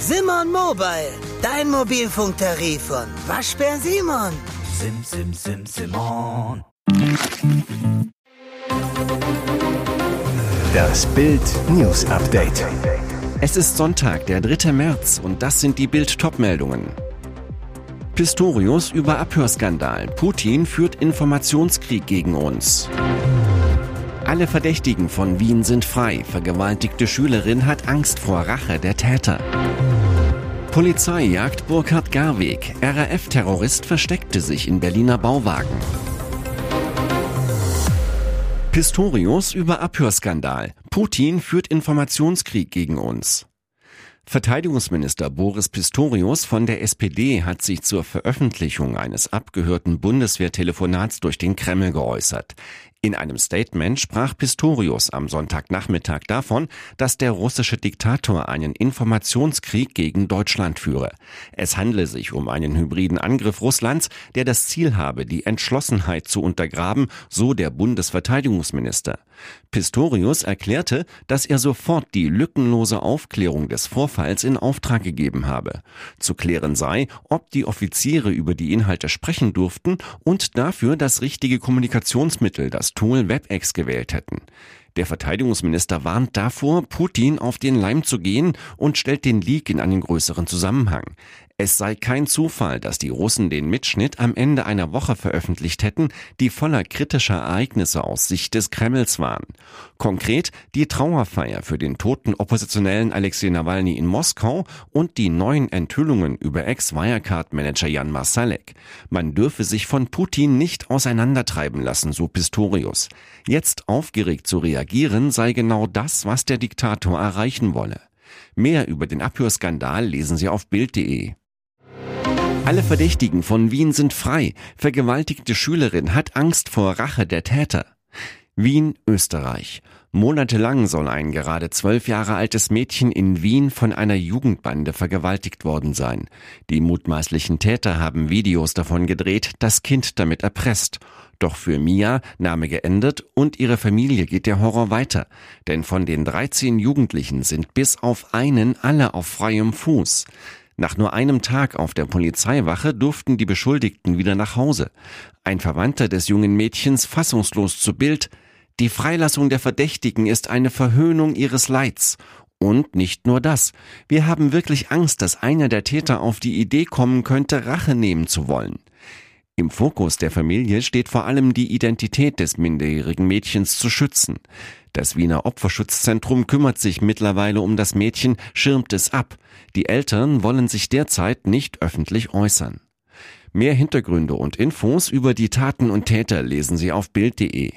Simon Mobile, dein Mobilfunktarif von Waschbär Simon. Sim, sim, sim, Simon. Das Bild News Update. Es ist Sonntag, der 3. März und das sind die Bild Topmeldungen. Pistorius über Abhörskandal. Putin führt Informationskrieg gegen uns. Alle Verdächtigen von Wien sind frei. Vergewaltigte Schülerin hat Angst vor Rache der Täter. Polizei jagt Burkhard Garweg. RAF-Terrorist versteckte sich in Berliner Bauwagen. Pistorius über Abhörskandal. Putin führt Informationskrieg gegen uns. Verteidigungsminister Boris Pistorius von der SPD hat sich zur Veröffentlichung eines abgehörten Bundeswehrtelefonats durch den Kreml geäußert. In einem Statement sprach Pistorius am Sonntagnachmittag davon, dass der russische Diktator einen Informationskrieg gegen Deutschland führe. Es handle sich um einen hybriden Angriff Russlands, der das Ziel habe, die Entschlossenheit zu untergraben, so der Bundesverteidigungsminister. Pistorius erklärte, dass er sofort die lückenlose Aufklärung des Vorfalls in Auftrag gegeben habe. Zu klären sei, ob die Offiziere über die Inhalte sprechen durften und dafür das richtige Kommunikationsmittel, das Tool WebEx gewählt hätten. Der Verteidigungsminister warnt davor, Putin auf den Leim zu gehen und stellt den Leak in einen größeren Zusammenhang. Es sei kein Zufall, dass die Russen den Mitschnitt am Ende einer Woche veröffentlicht hätten, die voller kritischer Ereignisse aus Sicht des Kremls waren. Konkret die Trauerfeier für den toten Oppositionellen Alexei Nawalny in Moskau und die neuen Enthüllungen über Ex-Wirecard-Manager Jan Marsalek. Man dürfe sich von Putin nicht auseinandertreiben lassen, so Pistorius. Jetzt aufgeregt zu reagieren sei genau das, was der Diktator erreichen wolle. Mehr über den Abhörskandal lesen Sie auf Bild.de. Alle Verdächtigen von Wien sind frei. Vergewaltigte Schülerin hat Angst vor Rache der Täter. Wien, Österreich. Monatelang soll ein gerade zwölf Jahre altes Mädchen in Wien von einer Jugendbande vergewaltigt worden sein. Die mutmaßlichen Täter haben Videos davon gedreht, das Kind damit erpresst. Doch für Mia, Name geändert, und ihre Familie geht der Horror weiter. Denn von den 13 Jugendlichen sind bis auf einen alle auf freiem Fuß. Nach nur einem Tag auf der Polizeiwache durften die Beschuldigten wieder nach Hause. Ein Verwandter des jungen Mädchens fassungslos zu Bild. Die Freilassung der Verdächtigen ist eine Verhöhnung ihres Leids. Und nicht nur das. Wir haben wirklich Angst, dass einer der Täter auf die Idee kommen könnte, Rache nehmen zu wollen. Im Fokus der Familie steht vor allem die Identität des minderjährigen Mädchens zu schützen. Das Wiener Opferschutzzentrum kümmert sich mittlerweile um das Mädchen, schirmt es ab. Die Eltern wollen sich derzeit nicht öffentlich äußern. Mehr Hintergründe und Infos über die Taten und Täter lesen Sie auf Bild.de.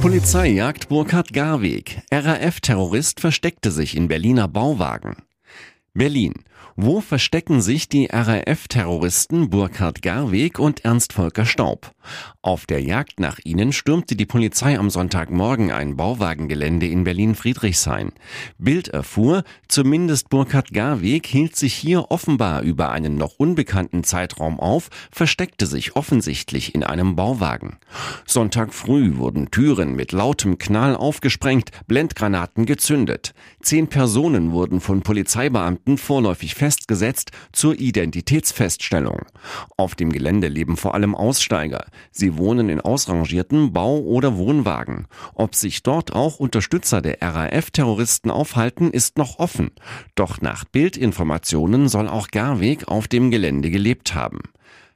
Polizei jagt Burkhard Garweg. RAF-Terrorist versteckte sich in Berliner Bauwagen. Berlin. Wo verstecken sich die RAF-Terroristen Burkhard Garweg und Ernst Volker Staub? Auf der Jagd nach ihnen stürmte die Polizei am Sonntagmorgen ein Bauwagengelände in Berlin-Friedrichshain. Bild erfuhr, zumindest Burkhard Garweg hielt sich hier offenbar über einen noch unbekannten Zeitraum auf, versteckte sich offensichtlich in einem Bauwagen. Sonntag früh wurden Türen mit lautem Knall aufgesprengt, Blendgranaten gezündet. Zehn Personen wurden von Polizeibeamten vorläufig festgesetzt zur Identitätsfeststellung. Auf dem Gelände leben vor allem Aussteiger. Sie wohnen in ausrangierten Bau- oder Wohnwagen. Ob sich dort auch Unterstützer der RAF-Terroristen aufhalten, ist noch offen. Doch nach Bildinformationen soll auch Garweg auf dem Gelände gelebt haben.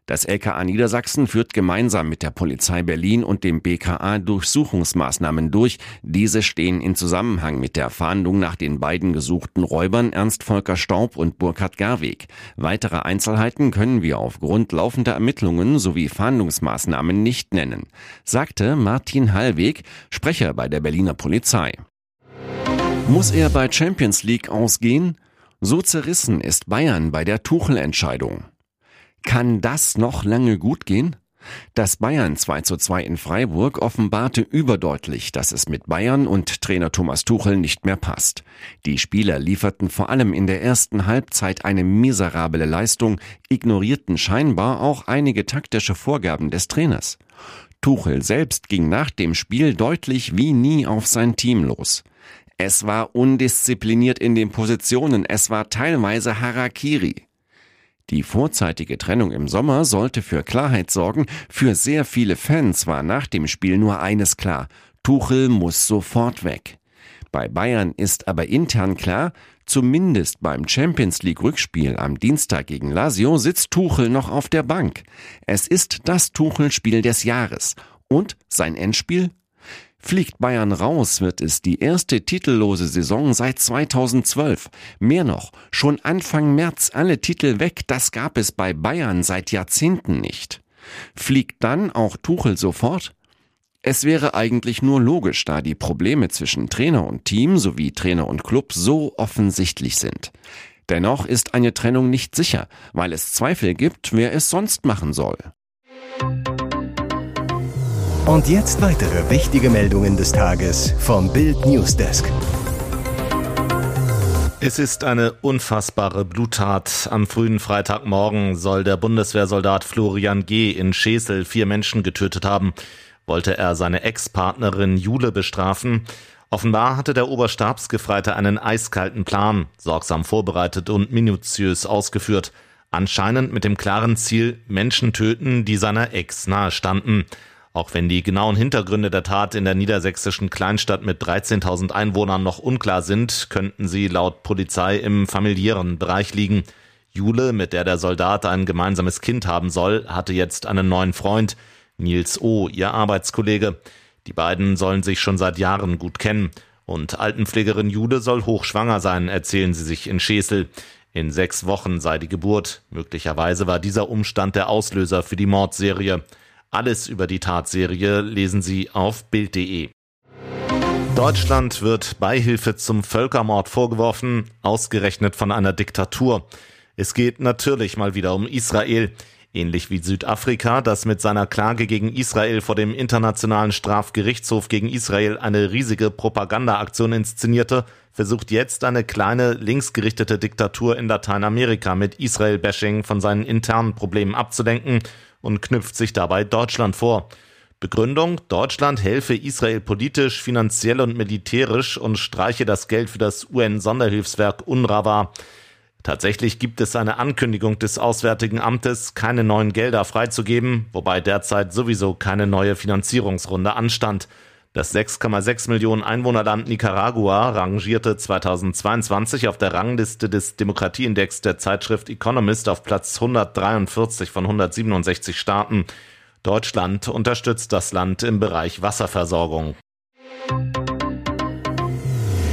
Das LKA Niedersachsen führt gemeinsam mit der Polizei Berlin und dem BKA Durchsuchungsmaßnahmen durch. Diese stehen in Zusammenhang mit der Fahndung nach den beiden gesuchten Räubern Ernst Volker Staub und Burkhard Garweg. Weitere Einzelheiten können wir aufgrund laufender Ermittlungen sowie Fahndungsmaßnahmen nicht nennen, sagte Martin Hallweg, Sprecher bei der Berliner Polizei. Muss er bei Champions League ausgehen? So zerrissen ist Bayern bei der Tuchel-Entscheidung. Kann das noch lange gut gehen? Das Bayern 2 zu 2 in Freiburg offenbarte überdeutlich, dass es mit Bayern und Trainer Thomas Tuchel nicht mehr passt. Die Spieler lieferten vor allem in der ersten Halbzeit eine miserable Leistung, ignorierten scheinbar auch einige taktische Vorgaben des Trainers. Tuchel selbst ging nach dem Spiel deutlich wie nie auf sein Team los. Es war undiszipliniert in den Positionen, es war teilweise Harakiri. Die vorzeitige Trennung im Sommer sollte für Klarheit sorgen, für sehr viele Fans war nach dem Spiel nur eines klar, Tuchel muss sofort weg. Bei Bayern ist aber intern klar, zumindest beim Champions League Rückspiel am Dienstag gegen Lazio sitzt Tuchel noch auf der Bank. Es ist das Tuchel-Spiel des Jahres. Und sein Endspiel? Fliegt Bayern raus, wird es die erste titellose Saison seit 2012. Mehr noch, schon Anfang März alle Titel weg, das gab es bei Bayern seit Jahrzehnten nicht. Fliegt dann auch Tuchel sofort? Es wäre eigentlich nur logisch, da die Probleme zwischen Trainer und Team sowie Trainer und Club so offensichtlich sind. Dennoch ist eine Trennung nicht sicher, weil es Zweifel gibt, wer es sonst machen soll. Und jetzt weitere wichtige Meldungen des Tages vom Bild Newsdesk. Es ist eine unfassbare Bluttat. Am frühen Freitagmorgen soll der Bundeswehrsoldat Florian G. in Schesel vier Menschen getötet haben wollte er seine Ex-Partnerin Jule bestrafen. Offenbar hatte der Oberstabsgefreite einen eiskalten Plan, sorgsam vorbereitet und minutiös ausgeführt. Anscheinend mit dem klaren Ziel, Menschen töten, die seiner Ex nahestanden. Auch wenn die genauen Hintergründe der Tat in der niedersächsischen Kleinstadt mit 13.000 Einwohnern noch unklar sind, könnten sie laut Polizei im familiären Bereich liegen. Jule, mit der der Soldat ein gemeinsames Kind haben soll, hatte jetzt einen neuen Freund. Nils O., ihr Arbeitskollege. Die beiden sollen sich schon seit Jahren gut kennen. Und Altenpflegerin Jude soll hochschwanger sein, erzählen sie sich in Schesel. In sechs Wochen sei die Geburt. Möglicherweise war dieser Umstand der Auslöser für die Mordserie. Alles über die Tatserie lesen Sie auf Bild.de. Deutschland wird Beihilfe zum Völkermord vorgeworfen, ausgerechnet von einer Diktatur. Es geht natürlich mal wieder um Israel. Ähnlich wie Südafrika, das mit seiner Klage gegen Israel vor dem Internationalen Strafgerichtshof gegen Israel eine riesige Propagandaaktion inszenierte, versucht jetzt eine kleine linksgerichtete Diktatur in Lateinamerika mit Israel-Bashing von seinen internen Problemen abzulenken und knüpft sich dabei Deutschland vor. Begründung, Deutschland helfe Israel politisch, finanziell und militärisch und streiche das Geld für das UN-Sonderhilfswerk UNRWA. Tatsächlich gibt es eine Ankündigung des Auswärtigen Amtes, keine neuen Gelder freizugeben, wobei derzeit sowieso keine neue Finanzierungsrunde anstand. Das 6,6 Millionen Einwohnerland Nicaragua rangierte 2022 auf der Rangliste des Demokratieindex der Zeitschrift Economist auf Platz 143 von 167 Staaten. Deutschland unterstützt das Land im Bereich Wasserversorgung.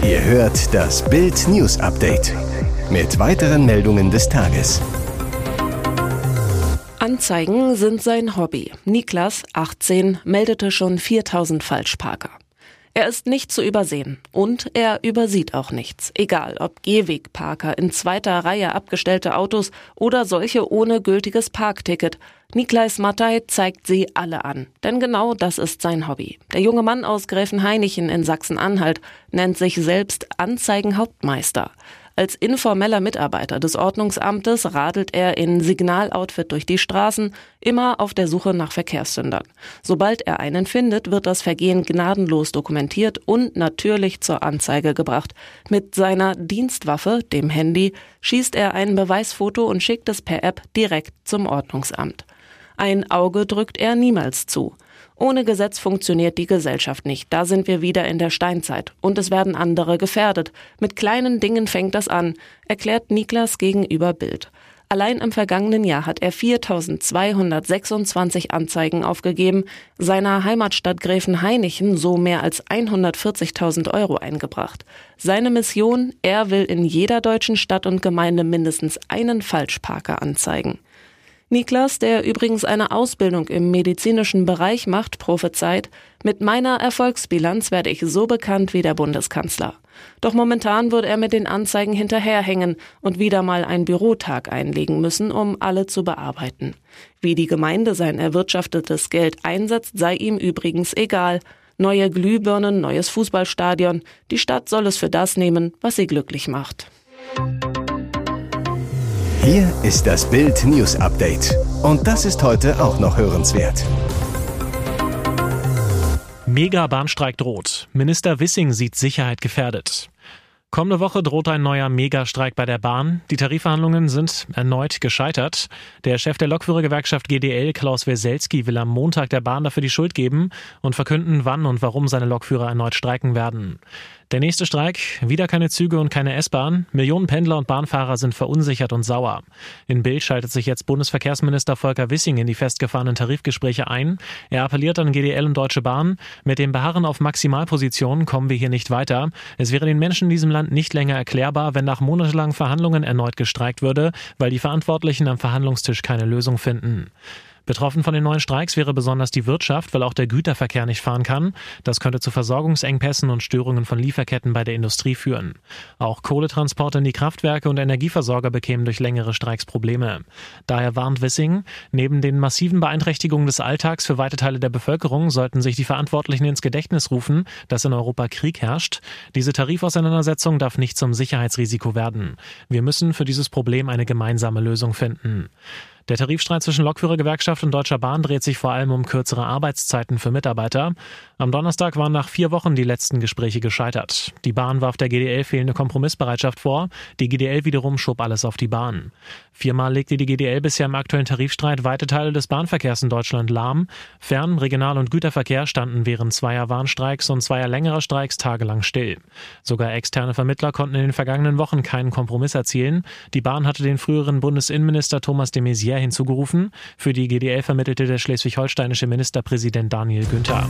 Ihr hört das Bild News Update mit weiteren Meldungen des Tages. Anzeigen sind sein Hobby. Niklas, 18, meldete schon 4000 Falschparker. Er ist nicht zu übersehen und er übersieht auch nichts. Egal ob Gehwegparker in zweiter Reihe abgestellte Autos oder solche ohne gültiges Parkticket. Niklais Mattei zeigt sie alle an. Denn genau das ist sein Hobby. Der junge Mann aus Gräfenhainichen in Sachsen-Anhalt nennt sich selbst Anzeigenhauptmeister. Als informeller Mitarbeiter des Ordnungsamtes radelt er in Signaloutfit durch die Straßen, immer auf der Suche nach Verkehrssündern. Sobald er einen findet, wird das Vergehen gnadenlos dokumentiert und natürlich zur Anzeige gebracht. Mit seiner Dienstwaffe, dem Handy, schießt er ein Beweisfoto und schickt es per App direkt zum Ordnungsamt. Ein Auge drückt er niemals zu. Ohne Gesetz funktioniert die Gesellschaft nicht. Da sind wir wieder in der Steinzeit. Und es werden andere gefährdet. Mit kleinen Dingen fängt das an, erklärt Niklas gegenüber Bild. Allein im vergangenen Jahr hat er 4226 Anzeigen aufgegeben, seiner Heimatstadt Gräfenhainichen so mehr als 140.000 Euro eingebracht. Seine Mission, er will in jeder deutschen Stadt und Gemeinde mindestens einen Falschparker anzeigen. Niklas, der übrigens eine Ausbildung im medizinischen Bereich macht, prophezeit, mit meiner Erfolgsbilanz werde ich so bekannt wie der Bundeskanzler. Doch momentan würde er mit den Anzeigen hinterherhängen und wieder mal einen Bürotag einlegen müssen, um alle zu bearbeiten. Wie die Gemeinde sein erwirtschaftetes Geld einsetzt, sei ihm übrigens egal. Neue Glühbirnen, neues Fußballstadion. Die Stadt soll es für das nehmen, was sie glücklich macht. Hier ist das Bild News Update. Und das ist heute auch noch hörenswert. Mega-Bahnstreik droht. Minister Wissing sieht Sicherheit gefährdet. Kommende Woche droht ein neuer Megastreik bei der Bahn. Die Tarifverhandlungen sind erneut gescheitert. Der Chef der Lokführergewerkschaft GDL, Klaus Weselski, will am Montag der Bahn dafür die Schuld geben und verkünden, wann und warum seine Lokführer erneut streiken werden. Der nächste Streik, wieder keine Züge und keine S-Bahn. Millionen Pendler und Bahnfahrer sind verunsichert und sauer. In Bild schaltet sich jetzt Bundesverkehrsminister Volker Wissing in die festgefahrenen Tarifgespräche ein. Er appelliert an GDL und Deutsche Bahn, mit dem Beharren auf Maximalpositionen kommen wir hier nicht weiter. Es wäre den Menschen in diesem Land nicht länger erklärbar, wenn nach monatelangen Verhandlungen erneut gestreikt würde, weil die Verantwortlichen am Verhandlungstisch keine Lösung finden. Betroffen von den neuen Streiks wäre besonders die Wirtschaft, weil auch der Güterverkehr nicht fahren kann. Das könnte zu Versorgungsengpässen und Störungen von Lieferketten bei der Industrie führen. Auch Kohletransporte in die Kraftwerke und Energieversorger bekämen durch längere Streiks Probleme. Daher warnt Wissing, neben den massiven Beeinträchtigungen des Alltags für weite Teile der Bevölkerung sollten sich die Verantwortlichen ins Gedächtnis rufen, dass in Europa Krieg herrscht. Diese Tarifauseinandersetzung darf nicht zum Sicherheitsrisiko werden. Wir müssen für dieses Problem eine gemeinsame Lösung finden. Der Tarifstreit zwischen Lokführergewerkschaft und Deutscher Bahn dreht sich vor allem um kürzere Arbeitszeiten für Mitarbeiter. Am Donnerstag waren nach vier Wochen die letzten Gespräche gescheitert. Die Bahn warf der GDL fehlende Kompromissbereitschaft vor. Die GDL wiederum schob alles auf die Bahn. Viermal legte die GDL bisher im aktuellen Tarifstreit weite Teile des Bahnverkehrs in Deutschland lahm. Fern-, Regional- und Güterverkehr standen während zweier Warnstreiks und zweier längerer Streiks tagelang still. Sogar externe Vermittler konnten in den vergangenen Wochen keinen Kompromiss erzielen. Die Bahn hatte den früheren Bundesinnenminister Thomas de Maizière hinzugerufen. Für die GDL vermittelte der schleswig-holsteinische Ministerpräsident Daniel Günther.